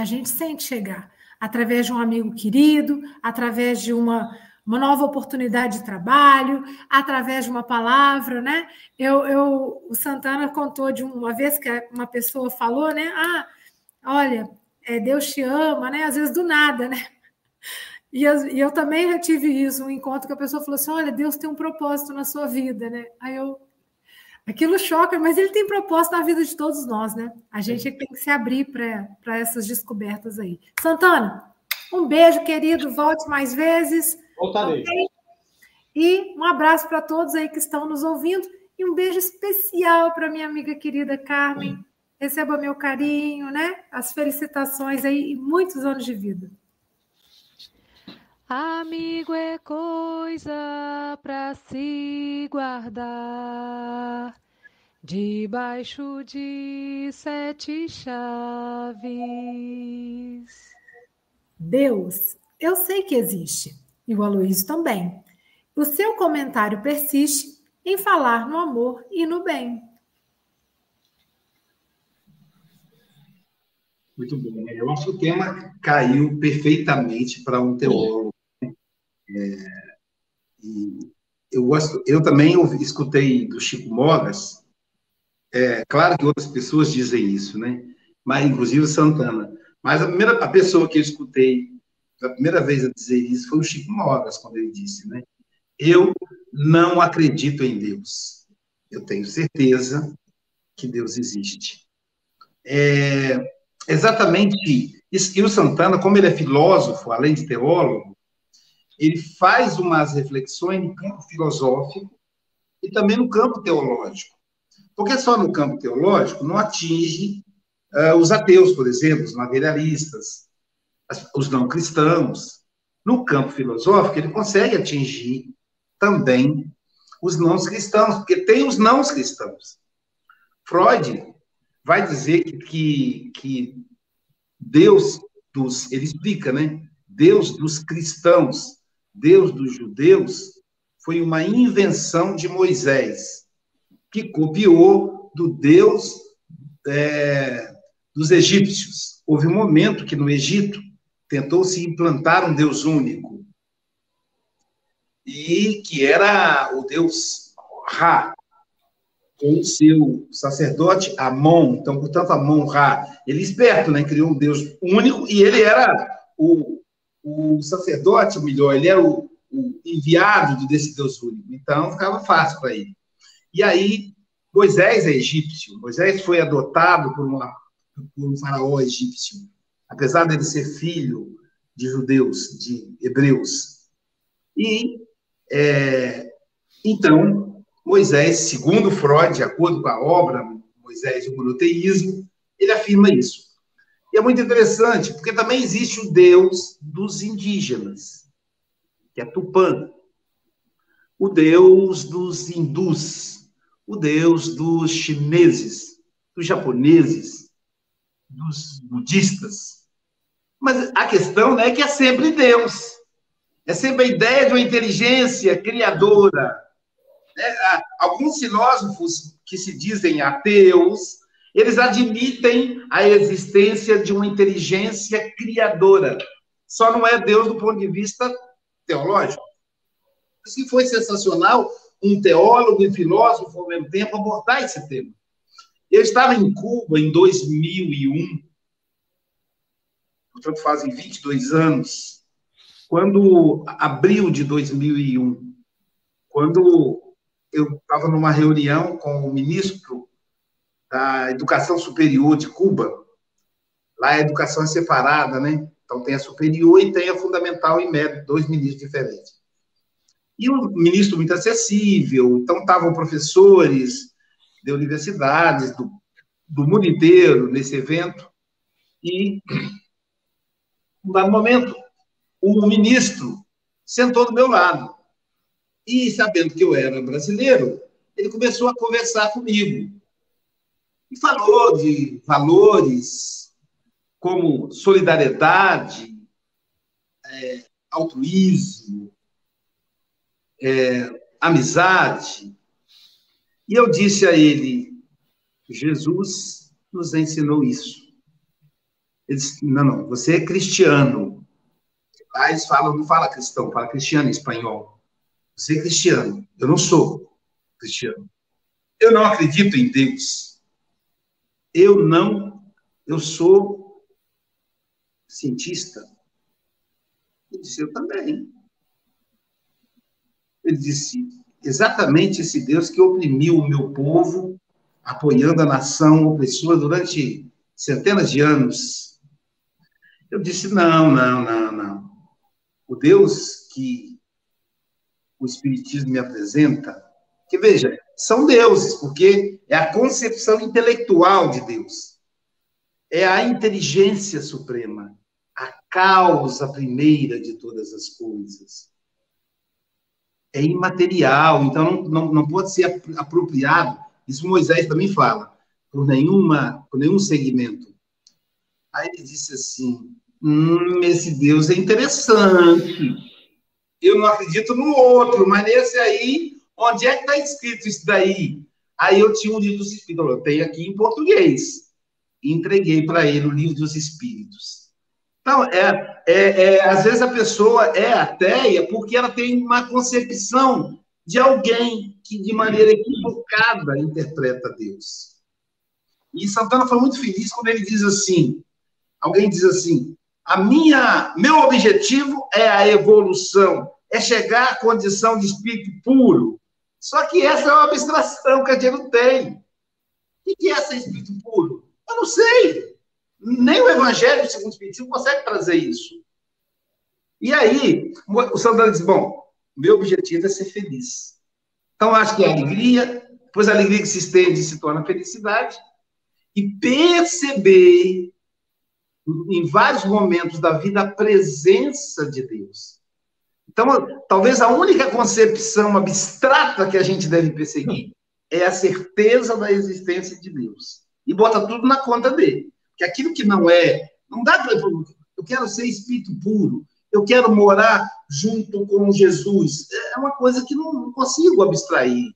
A gente sente chegar através de um amigo querido, através de uma, uma nova oportunidade de trabalho, através de uma palavra, né? Eu, eu, o Santana contou de uma vez que uma pessoa falou, né? Ah, olha, é, Deus te ama, né? Às vezes do nada, né? E eu, e eu também já tive isso, um encontro que a pessoa falou assim: olha, Deus tem um propósito na sua vida, né? Aí eu. Aquilo choca, mas ele tem propósito na vida de todos nós, né? A gente tem que se abrir para essas descobertas aí. Santana, um beijo, querido. Volte mais vezes. Voltarei. Okay? E um abraço para todos aí que estão nos ouvindo. E um beijo especial para minha amiga querida Carmen. Receba meu carinho, né? As felicitações aí e muitos anos de vida. Amigo é coisa para se guardar debaixo de sete chaves. Deus, eu sei que existe, e o Aloysio também. O seu comentário persiste em falar no amor e no bem. Muito bom. Né? Eu acho que o tema caiu perfeitamente para um teólogo. É, eu, gosto, eu também ouvi, escutei do Chico Mogas, é, claro que outras pessoas dizem isso, né? Mas, inclusive Santana. Mas a primeira a pessoa que eu escutei a primeira vez a dizer isso foi o Chico Mogas, quando ele disse, né? Eu não acredito em Deus. Eu tenho certeza que Deus existe. É, exatamente isso. E o Santana, como ele é filósofo, além de teólogo, ele faz umas reflexões no campo filosófico e também no campo teológico. Porque só no campo teológico não atinge uh, os ateus, por exemplo, os materialistas, os não cristãos. No campo filosófico, ele consegue atingir também os não cristãos, porque tem os não cristãos. Freud vai dizer que, que, que Deus dos, ele explica, né? Deus dos cristãos, Deus dos judeus, foi uma invenção de Moisés, que copiou do Deus é, dos egípcios. Houve um momento que no Egito tentou se implantar um Deus único, e que era o Deus Ra, com o seu sacerdote Amon. Então, portanto, Amon-Ra, ele é esperto, né? Criou um Deus único e ele era o, o sacerdote, ou melhor, ele era o, o enviado desse Deus único. Então, ficava fácil para ele. E aí, Moisés é egípcio. Moisés foi adotado por, uma, por um faraó egípcio. Apesar dele ser filho de judeus, de hebreus. E, é, então, Moisés, segundo Freud, de acordo com a obra Moisés e o monoteísmo, ele afirma isso. E é muito interessante, porque também existe o Deus dos indígenas, que é Tupã, o Deus dos hindus, o Deus dos chineses, dos japoneses, dos budistas. Mas a questão né, é que é sempre Deus. É sempre a ideia de uma inteligência criadora, né, alguns filósofos que se dizem ateus, eles admitem a existência de uma inteligência criadora. Só não é Deus do ponto de vista teológico. Se foi sensacional um teólogo e filósofo ao mesmo tempo abordar esse tema. Eu estava em Cuba em 2001, portanto fazem 22 anos, quando abril de 2001, quando eu estava numa reunião com o ministro da Educação Superior de Cuba. Lá a educação é separada, né? Então tem a superior e tem a fundamental e médio, dois ministros diferentes. E o ministro muito acessível, então estavam professores de universidades do do mundo inteiro nesse evento. E, num dado momento, o ministro sentou do meu lado. E, sabendo que eu era brasileiro, ele começou a conversar comigo. E falou de valores como solidariedade, é, altruísmo, é, amizade. E eu disse a ele: Jesus nos ensinou isso. Ele disse: não, não, você é cristiano. Lá eles falam, não fala cristão, fala cristiano em espanhol. Você é cristiano. Eu não sou cristiano. Eu não acredito em Deus. Eu não, eu sou cientista. Ele disse, eu também. Ele disse, exatamente esse Deus que oprimiu o meu povo, apoiando a nação opressora durante centenas de anos. Eu disse, não, não, não, não. O Deus que o Espiritismo me apresenta, que veja, são deuses, porque é a concepção intelectual de Deus. É a inteligência suprema, a causa primeira de todas as coisas. É imaterial, então não, não, pode ser apropriado. Isso Moisés também fala, por, nenhuma, por nenhum segmento. Aí ele disse assim: hum, esse Deus é interessante. Eu não acredito no outro, mas nesse aí Onde é que está escrito isso daí? Aí eu tinha o livro dos Espíritos, eu tenho aqui em português. Entreguei para ele o livro dos Espíritos. Então, é, é, é, às vezes a pessoa é ateia porque ela tem uma concepção de alguém que, de maneira equivocada, interpreta Deus. E Santana foi muito feliz quando ele diz assim: alguém diz assim, a minha, meu objetivo é a evolução, é chegar à condição de espírito puro. Só que essa é uma abstração que a gente não tem. O que é ser espírito puro? Eu não sei. Nem o Evangelho segundo o Espiritismo consegue trazer isso. E aí, o Santana diz: bom, meu objetivo é ser feliz. Então, acho que é alegria, depois a alegria que se estende se torna felicidade, e perceber em vários momentos da vida a presença de Deus. Então, talvez a única concepção abstrata que a gente deve perseguir é a certeza da existência de Deus. E bota tudo na conta dele. Que aquilo que não é, não dá para. Eu quero ser espírito puro, eu quero morar junto com Jesus. É uma coisa que não consigo abstrair.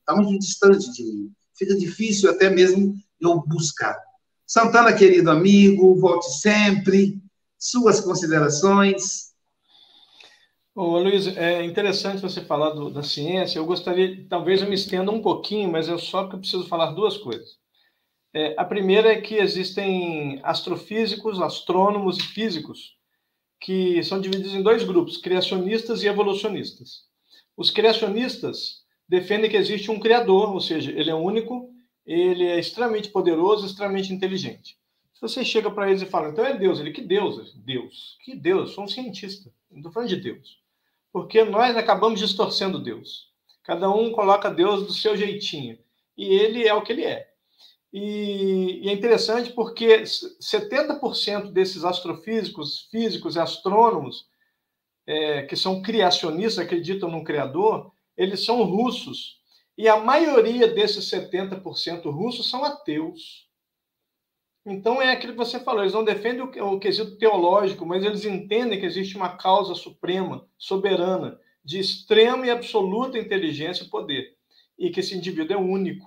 Está muito distante de mim. Fica difícil até mesmo eu buscar. Santana, querido amigo, volte sempre. Suas considerações. Ô, Luiz, é interessante você falar do, da ciência. Eu gostaria, talvez eu me estenda um pouquinho, mas é só que eu preciso falar duas coisas. É, a primeira é que existem astrofísicos, astrônomos e físicos que são divididos em dois grupos, criacionistas e evolucionistas. Os criacionistas defendem que existe um criador, ou seja, ele é único, ele é extremamente poderoso, extremamente inteligente. Se você chega para eles e fala, então é Deus, ele que Deus? Deus. Que Deus? Eu sou um cientista. Não estou falando de Deus porque nós acabamos distorcendo Deus. Cada um coloca Deus do seu jeitinho. E ele é o que ele é. E, e é interessante porque 70% desses astrofísicos, físicos e astrônomos, é, que são criacionistas, acreditam num criador, eles são russos. E a maioria desses 70% russos são ateus. Então é aquilo que você falou, eles não defendem o, o quesito teológico, mas eles entendem que existe uma causa suprema, soberana, de extrema e absoluta inteligência e poder, e que esse indivíduo é único.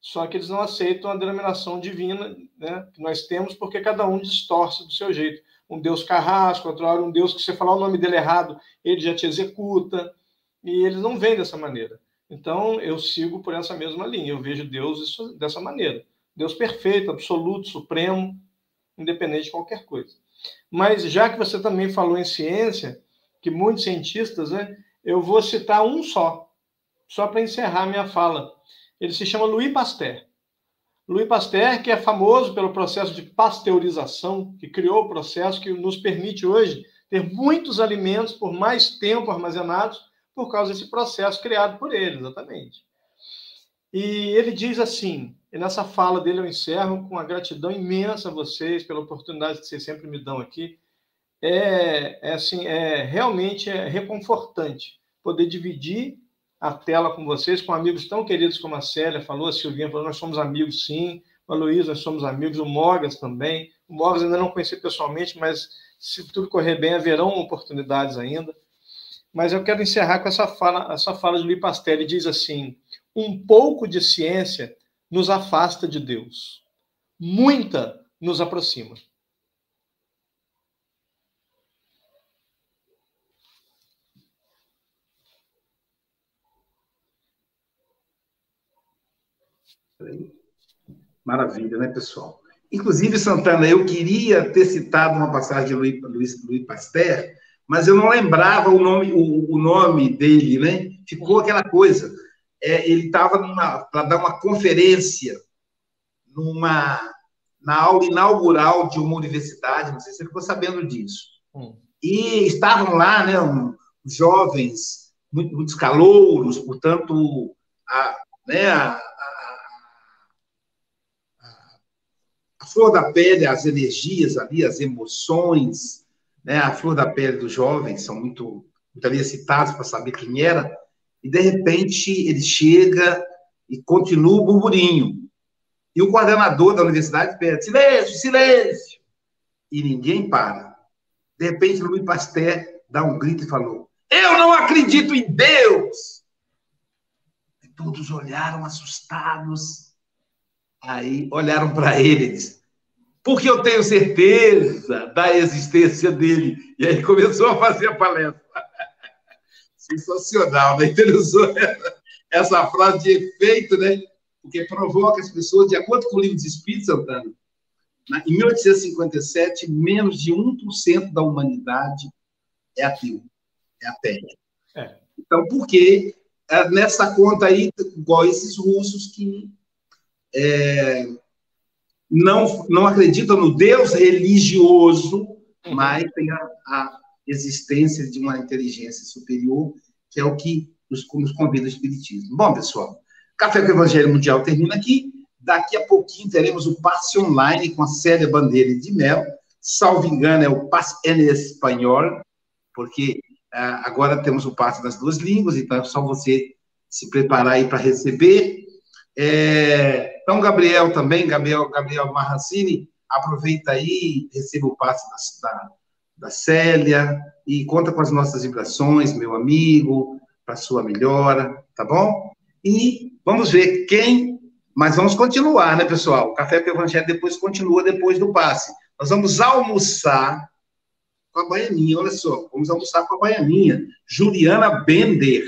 Só que eles não aceitam a denominação divina né, que nós temos, porque cada um distorce do seu jeito. Um Deus carrasco, outro hora um Deus que você falar o nome dele errado, ele já te executa, e eles não vêm dessa maneira. Então eu sigo por essa mesma linha, eu vejo Deus dessa maneira Deus perfeito, absoluto, supremo, independente de qualquer coisa. Mas já que você também falou em ciência, que muitos cientistas, né, eu vou citar um só, só para encerrar minha fala. Ele se chama Louis Pasteur. Louis Pasteur, que é famoso pelo processo de pasteurização, que criou o processo que nos permite hoje ter muitos alimentos por mais tempo armazenados por causa desse processo criado por ele, exatamente. E ele diz assim, e nessa fala dele eu encerro com a gratidão imensa a vocês pela oportunidade que vocês sempre me dão aqui. É, é assim, é realmente é reconfortante poder dividir a tela com vocês, com amigos tão queridos como a Célia falou, a Silvinha falou, nós somos amigos sim, a Luísa, nós somos amigos, o Mogas também. O Mogas ainda não conheci pessoalmente, mas se tudo correr bem, haverão oportunidades ainda. Mas eu quero encerrar com essa fala, essa fala de Louis Pasteur, ele diz assim, um pouco de ciência nos afasta de Deus. Muita nos aproxima. Maravilha, né, pessoal? Inclusive, Santana, eu queria ter citado uma passagem de Louis, Louis, Louis Pasteur, mas eu não lembrava o nome, o, o nome dele, né? Ficou aquela coisa é, ele estava para dar uma conferência numa na aula inaugural de uma universidade, não sei se você ficou sabendo disso. Hum. E estavam lá, né, um, jovens, muito, muitos calouros, portanto, a, né, a, a, a, flor da pele, as energias ali, as emoções, né, a flor da pele dos jovens são muito, muito ali citados para saber quem era e de repente ele chega e continua o burburinho. E o coordenador da universidade pede: silêncio, silêncio! E ninguém para. De repente, Louis Pasteur dá um grito e falou: Eu não acredito em Deus! E todos olharam assustados. Aí olharam para ele e disseram: Porque eu tenho certeza da existência dele. E aí começou a fazer a palestra. Sensacional, né? Ele usou essa frase de efeito, né? Porque provoca as pessoas, de acordo com o livro dos Espíritos, Santana, em 1857, menos de 1% da humanidade é ateu, é ateia. É. Então, por que é, nessa conta aí, igual esses russos que é, não, não acreditam no Deus religioso, uhum. mas tem a, a existência de uma inteligência superior, que é o que nos, nos convida o Espiritismo. Bom, pessoal, Café com o Evangelho Mundial termina aqui. Daqui a pouquinho teremos o passe online com a Célia Bandeira de Mel. Salvo engano, é o passe em espanhol, porque uh, agora temos o passe das duas línguas, então é só você se preparar aí para receber. É, então, Gabriel também, Gabriel, Gabriel Marrancini, aproveita aí, receba o passe da, da da Célia, e conta com as nossas vibrações, meu amigo, para sua melhora, tá bom? E vamos ver quem. Mas vamos continuar, né, pessoal? O Café com o Evangelho depois continua depois do passe. Nós vamos almoçar com a baianinha, olha só, vamos almoçar com a baianinha, Juliana Bender.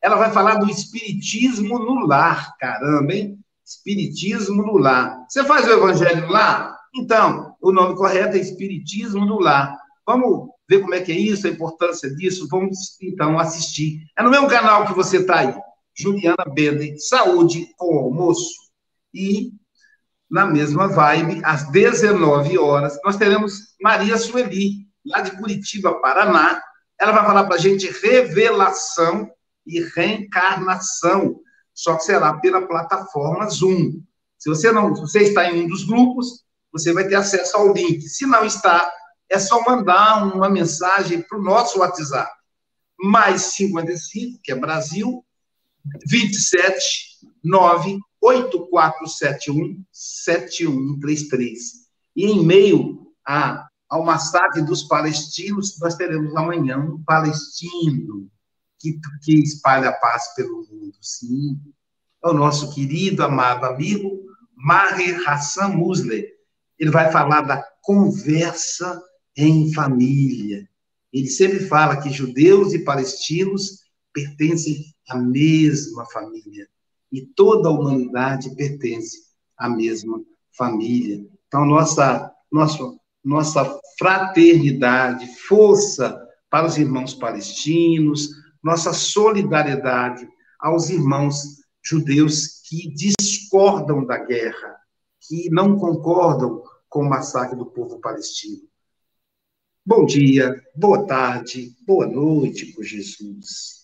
Ela vai falar do espiritismo no lar, caramba, hein? Espiritismo no lar. Você faz o evangelho no lar? Então, o nome correto é Espiritismo no lar. Vamos ver como é que é isso, a importância disso. Vamos, então, assistir. É no mesmo canal que você está aí. Juliana Bender, Saúde com Almoço. E, na mesma vibe, às 19 horas, nós teremos Maria Sueli, lá de Curitiba, Paraná. Ela vai falar para a gente revelação e reencarnação, só que será pela plataforma Zoom. Se você não, se você está em um dos grupos, você vai ter acesso ao link. Se não está, é só mandar uma mensagem para o nosso WhatsApp. Mais 55, que é Brasil, 27 98471 7133. E em meio a, ao massacre dos palestinos, nós teremos amanhã um palestino que, que espalha a paz pelo mundo. Sim, é o nosso querido, amado amigo Maher Hassan Musler. Ele vai falar da conversa em família. Ele sempre fala que judeus e palestinos pertencem à mesma família e toda a humanidade pertence à mesma família. Então, nossa, nossa, nossa fraternidade, força para os irmãos palestinos, nossa solidariedade aos irmãos judeus que discordam da guerra, que não concordam com o massacre do povo palestino. Bom dia, boa tarde, boa noite por Jesus.